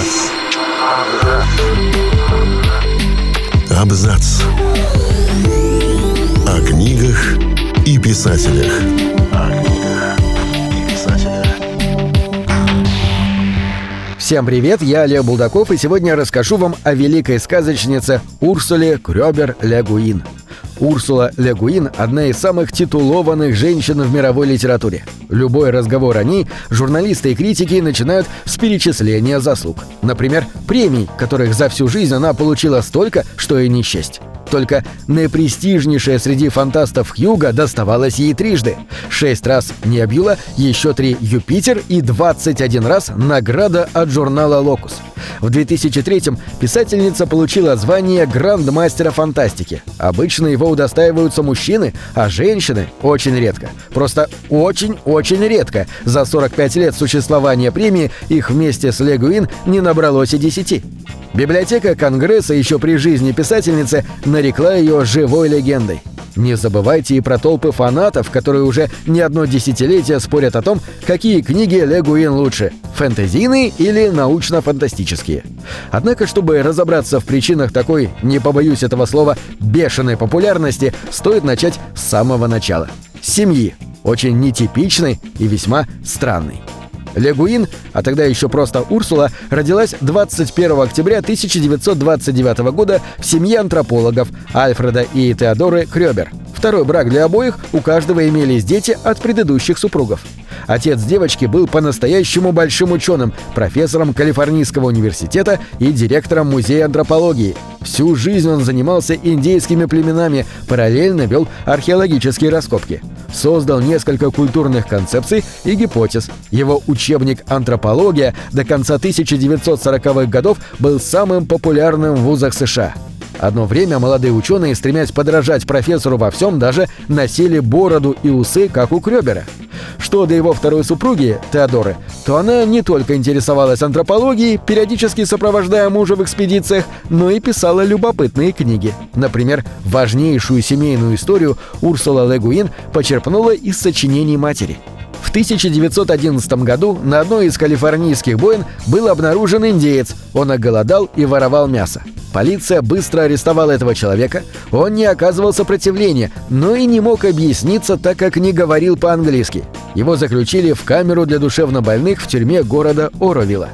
Абзац. Абзац. О книгах и писателях. Всем привет, я Олег Булдаков, и сегодня расскажу вам о великой сказочнице Урсуле Крёбер Легуин. Урсула Легуин – одна из самых титулованных женщин в мировой литературе. Любой разговор о ней журналисты и критики начинают с перечисления заслуг. Например, премий, которых за всю жизнь она получила столько, что и не счесть. Только наипрестижнейшая среди фантастов Хьюга доставалась ей трижды. Шесть раз Небюла, еще три Юпитер и 21 раз награда от журнала «Локус». В 2003-м писательница получила звание грандмастера фантастики. Обычно его удостаиваются мужчины, а женщины очень редко. Просто очень-очень редко. За 45 лет существования премии их вместе с Легуин не набралось и десяти. Библиотека Конгресса еще при жизни писательницы нарекла ее живой легендой. Не забывайте и про толпы фанатов, которые уже не одно десятилетие спорят о том, какие книги Легуин лучше – фэнтезийные или научно-фантастические. Однако, чтобы разобраться в причинах такой, не побоюсь этого слова, бешеной популярности, стоит начать с самого начала. Семьи, очень нетипичной и весьма странной. Легуин, а тогда еще просто Урсула, родилась 21 октября 1929 года в семье антропологов Альфреда и Теодоры Крёбер. Второй брак для обоих, у каждого имелись дети от предыдущих супругов. Отец девочки был по-настоящему большим ученым, профессором Калифорнийского университета и директором музея антропологии. Всю жизнь он занимался индейскими племенами, параллельно вел археологические раскопки. Создал несколько культурных концепций и гипотез. Его учебник «Антропология» до конца 1940-х годов был самым популярным в вузах США. Одно время молодые ученые, стремясь подражать профессору во всем, даже носили бороду и усы, как у Крёбера. Что до его второй супруги, Теодоры, то она не только интересовалась антропологией, периодически сопровождая мужа в экспедициях, но и писала любопытные книги. Например, важнейшую семейную историю Урсула Легуин почерпнула из сочинений матери – в 1911 году на одной из калифорнийских боин был обнаружен индеец. Он оголодал и воровал мясо. Полиция быстро арестовала этого человека. Он не оказывал сопротивления, но и не мог объясниться, так как не говорил по-английски. Его заключили в камеру для душевнобольных в тюрьме города Оровилла.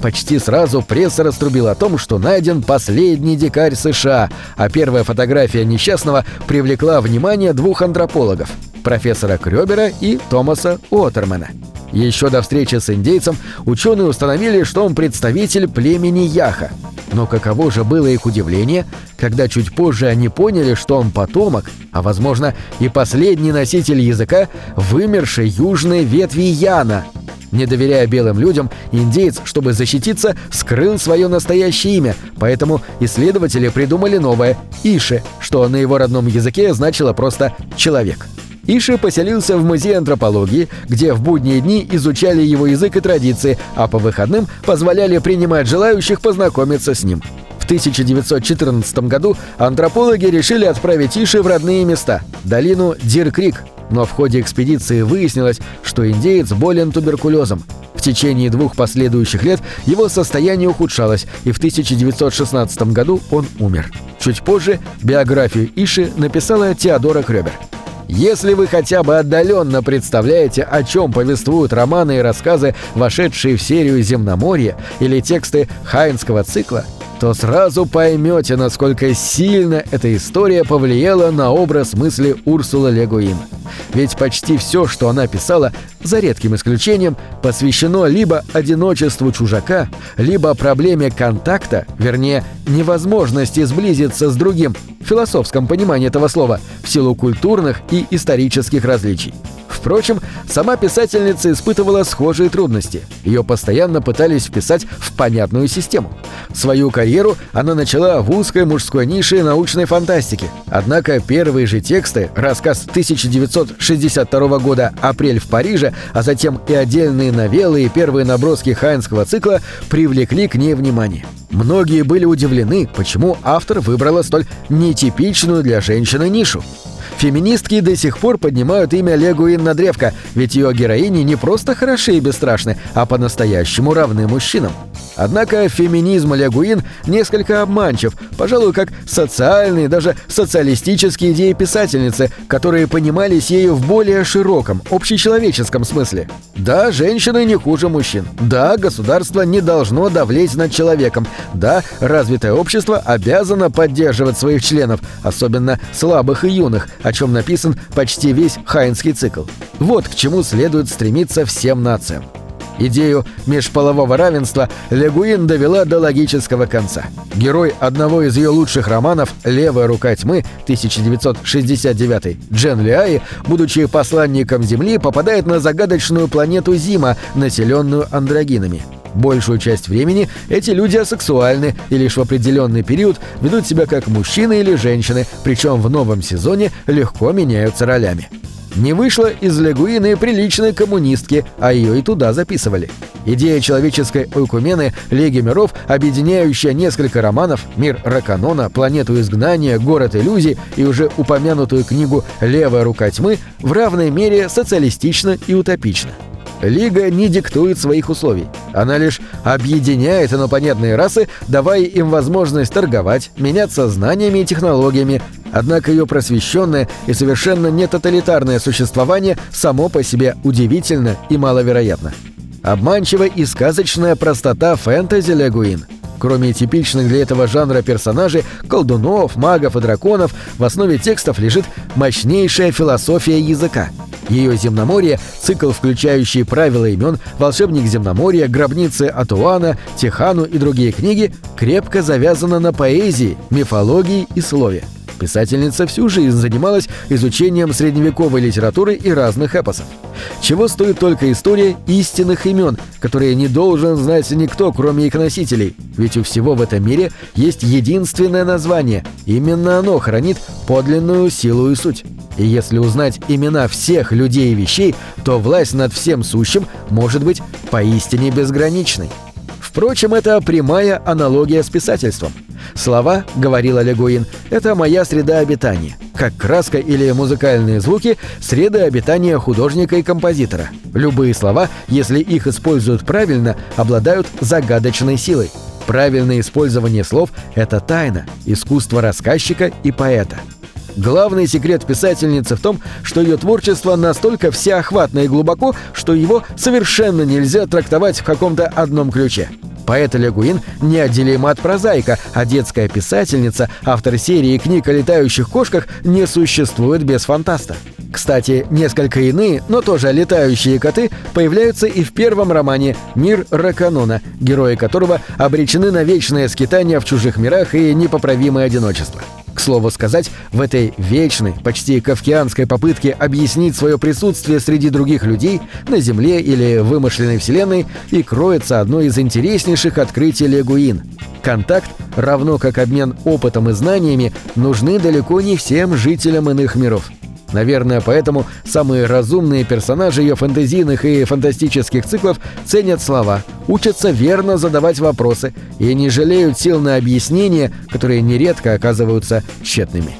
Почти сразу пресса раструбила о том, что найден последний дикарь США, а первая фотография несчастного привлекла внимание двух антропологов – профессора Крёбера и Томаса Уотермена. Еще до встречи с индейцем ученые установили, что он представитель племени Яха – но каково же было их удивление, когда чуть позже они поняли, что он потомок, а возможно и последний носитель языка вымершей южной ветви Яна. Не доверяя белым людям, индеец, чтобы защититься, скрыл свое настоящее имя, поэтому исследователи придумали новое – Иши, что на его родном языке значило просто «человек». Иши поселился в музее антропологии, где в будние дни изучали его язык и традиции, а по выходным позволяли принимать желающих познакомиться с ним. В 1914 году антропологи решили отправить Иши в родные места – долину Дир-Крик, но в ходе экспедиции выяснилось, что индеец болен туберкулезом. В течение двух последующих лет его состояние ухудшалось, и в 1916 году он умер. Чуть позже биографию Иши написала Теодора Крёбер. Если вы хотя бы отдаленно представляете, о чем повествуют романы и рассказы, вошедшие в серию «Земноморье» или тексты Хайнского цикла, то сразу поймете, насколько сильно эта история повлияла на образ мысли Урсула Легуин. Ведь почти все, что она писала, за редким исключением, посвящено либо одиночеству чужака, либо проблеме контакта, вернее, невозможности сблизиться с другим, в философском понимании этого слова, в силу культурных и исторических различий. Впрочем, сама писательница испытывала схожие трудности. Ее постоянно пытались вписать в понятную систему. Свою карьеру она начала в узкой мужской нише научной фантастики. Однако первые же тексты, рассказ 1962 года «Апрель в Париже», а затем и отдельные новеллы и первые наброски хайнского цикла привлекли к ней внимание. Многие были удивлены, почему автор выбрала столь нетипичную для женщины нишу. Феминистки до сих пор поднимают имя Легуин на древко, ведь ее героини не просто хороши и бесстрашны, а по-настоящему равны мужчинам. Однако феминизм Лягуин несколько обманчив, пожалуй, как социальные, даже социалистические идеи писательницы, которые понимались ею в более широком, общечеловеческом смысле. Да, женщины не хуже мужчин. Да, государство не должно давлеть над человеком. Да, развитое общество обязано поддерживать своих членов, особенно слабых и юных, о чем написан почти весь хайнский цикл. Вот к чему следует стремиться всем нациям. Идею межполового равенства Легуин довела до логического конца. Герой одного из ее лучших романов «Левая рука тьмы» 1969 Джен Лиаи, будучи посланником Земли, попадает на загадочную планету Зима, населенную андрогинами. Большую часть времени эти люди асексуальны и лишь в определенный период ведут себя как мужчины или женщины, причем в новом сезоне легко меняются ролями. Не вышло из Легуины приличной коммунистки, а ее и туда записывали. Идея человеческой ойкумены Лиги миров, объединяющая несколько романов «Мир Раканона», «Планету изгнания», «Город иллюзий» и уже упомянутую книгу «Левая рука тьмы» в равной мере социалистична и утопична. Лига не диктует своих условий. Она лишь объединяет инопланетные расы, давая им возможность торговать, меняться знаниями и технологиями, однако ее просвещенное и совершенно не тоталитарное существование само по себе удивительно и маловероятно. Обманчива и сказочная простота фэнтези Легуин. Кроме типичных для этого жанра персонажей, колдунов, магов и драконов, в основе текстов лежит мощнейшая философия языка – ее земноморье, цикл, включающий правила имен, волшебник земноморья, гробницы Атуана, Тихану и другие книги, крепко завязано на поэзии, мифологии и слове. Писательница всю жизнь занималась изучением средневековой литературы и разных эпосов. Чего стоит только история истинных имен, которые не должен знать никто, кроме их носителей, ведь у всего в этом мире есть единственное название, именно оно хранит подлинную силу и суть. И если узнать имена всех людей и вещей, то власть над всем сущим может быть поистине безграничной. Впрочем, это прямая аналогия с писательством. Слова, говорила Легуин, это моя среда обитания. Как краска или музыкальные звуки – среды обитания художника и композитора. Любые слова, если их используют правильно, обладают загадочной силой. Правильное использование слов – это тайна, искусство рассказчика и поэта. Главный секрет писательницы в том, что ее творчество настолько всеохватно и глубоко, что его совершенно нельзя трактовать в каком-то одном ключе. Поэт Легуин неотделима от прозаика, а детская писательница, автор серии книг о летающих кошках, не существует без фантаста. Кстати, несколько иные, но тоже летающие коты появляются и в первом романе «Мир Раканона», герои которого обречены на вечное скитание в чужих мирах и непоправимое одиночество. К слову сказать, в этой вечной, почти кавкианской попытке объяснить свое присутствие среди других людей на Земле или вымышленной Вселенной и кроется одно из интереснейших открытий Легуин. Контакт, равно как обмен опытом и знаниями, нужны далеко не всем жителям иных миров. Наверное, поэтому самые разумные персонажи ее фэнтезийных и фантастических циклов ценят слова, учатся верно задавать вопросы и не жалеют сил на объяснения, которые нередко оказываются тщетными.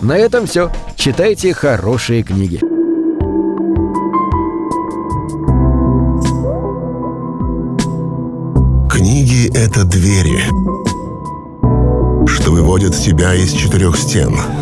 На этом все. Читайте хорошие книги. Книги — это двери, что выводят тебя из четырех стен —